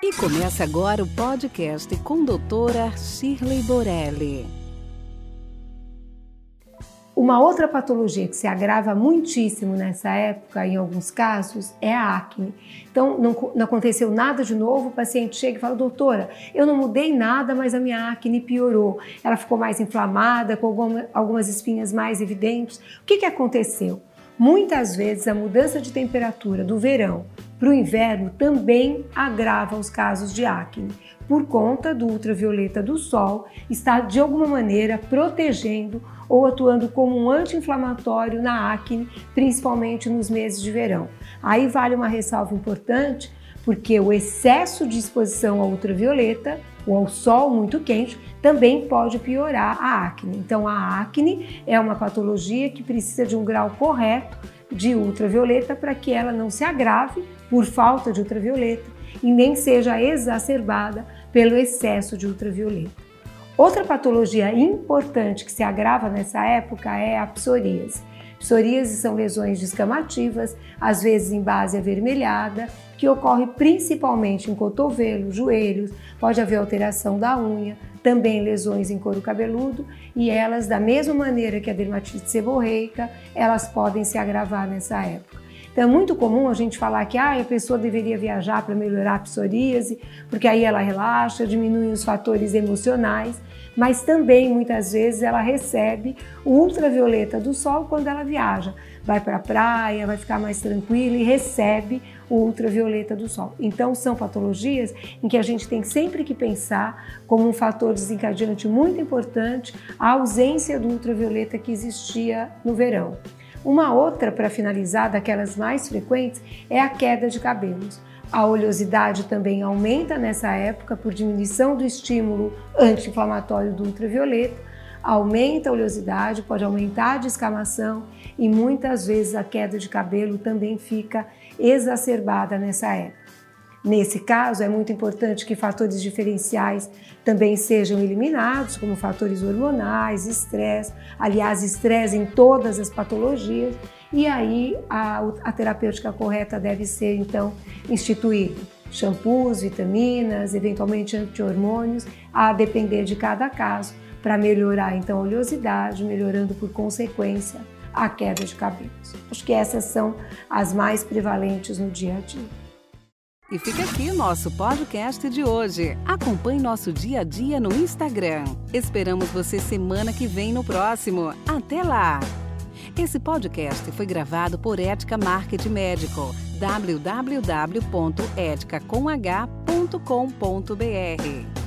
E começa agora o podcast com doutora Shirley Borelli. Uma outra patologia que se agrava muitíssimo nessa época, em alguns casos, é a acne. Então, não, não, aconteceu nada de novo, o paciente chega e fala: Doutora, eu não mudei nada, mas a minha acne piorou. Ela ficou mais inflamada, com alguma, algumas espinhas mais evidentes. O que, que aconteceu? Muitas vezes a mudança de temperatura do verão para o inverno também agrava os casos de acne, por conta do ultravioleta do sol estar de alguma maneira protegendo ou atuando como um anti-inflamatório na acne, principalmente nos meses de verão. Aí vale uma ressalva importante, porque o excesso de exposição ao ultravioleta ou ao sol muito quente também pode piorar a acne. Então, a acne é uma patologia que precisa de um grau correto de ultravioleta para que ela não se agrave por falta de ultravioleta e nem seja exacerbada pelo excesso de ultravioleta. Outra patologia importante que se agrava nessa época é a psoríase. Psoríase são lesões descamativas, às vezes em base avermelhada, que ocorre principalmente em cotovelo, joelhos, pode haver alteração da unha, também lesões em couro cabeludo e elas, da mesma maneira que a dermatite seborreica, elas podem se agravar nessa época. Então é muito comum a gente falar que ah, a pessoa deveria viajar para melhorar a psoríase, porque aí ela relaxa, diminui os fatores emocionais, mas também muitas vezes ela recebe o ultravioleta do sol quando ela viaja. Vai para a praia, vai ficar mais tranquila e recebe o ultravioleta do sol. Então são patologias em que a gente tem sempre que pensar como um fator desencadeante muito importante a ausência do ultravioleta que existia no verão. Uma outra, para finalizar, daquelas mais frequentes, é a queda de cabelos. A oleosidade também aumenta nessa época por diminuição do estímulo anti-inflamatório do ultravioleta, aumenta a oleosidade, pode aumentar a descamação e muitas vezes a queda de cabelo também fica exacerbada nessa época. Nesse caso, é muito importante que fatores diferenciais também sejam eliminados, como fatores hormonais, estresse, aliás, estresse em todas as patologias, e aí a, a terapêutica correta deve ser então instituída. Shampoos, vitaminas, eventualmente anti-hormônios, a depender de cada caso, para melhorar então a oleosidade, melhorando por consequência a queda de cabelos. Acho que essas são as mais prevalentes no dia a dia. E fica aqui nosso podcast de hoje. Acompanhe nosso dia a dia no Instagram. Esperamos você semana que vem no próximo. Até lá! Esse podcast foi gravado por Ética Marketing Médico. www.eticacomh.com.br